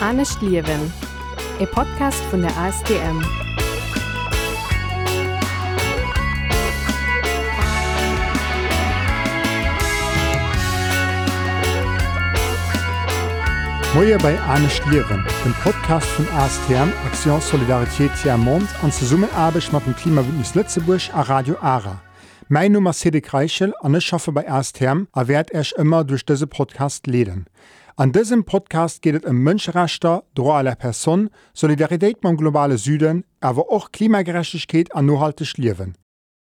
Anecht Liwen, e Podcast vun der ASDM. Moier bei Anecht Liwen, dem Podcast vun ASTM Aktion Solidarität Mont an abeg mat dem Klimawündnis Lützeburg a Radio Ara. Mein Nummer Cedric Reichel an ich schaffe bei ASTM erwehrt ech immer durch diese Podcast leden. An diesem Podcast gehtt em Mënschrechter, Dro aller Person, Solidaritéit man globale Süden, awer och Klimagerechtigkeit an nohalteg liewen.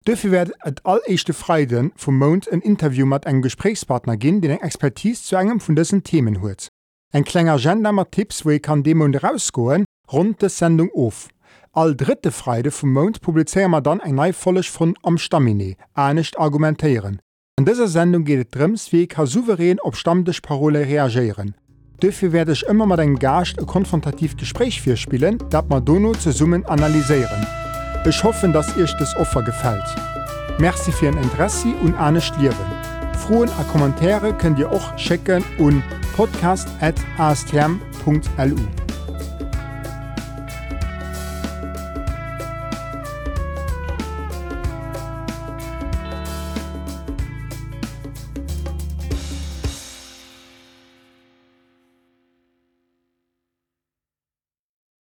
Dëfir werd et alléischte Freiden vum Mount en Interview mat eng Gesprächspartner ginn, den eng Expertis zu engem vun dessen Themen huet. Eg klenger Gender mat Tipps woe kann Demon rausgoen rund de Sendung of. All dritte Freide vum Mount publizeier mat dann eng neifollech vun am Stamine, anecht argumentéieren. In dieser Sendung geht es darum, wie ich souverän auf Stammtischparole reagieren. Dafür werde ich immer mit einem Gast ein konfrontativ Gespräch spielen, das wir dono zusammen analysieren. Ich hoffe, dass euch das Offer gefällt. Merci für Ihr Interesse und ernst Leben. Fragen und Kommentare könnt ihr auch schicken an podcast.astm.lu.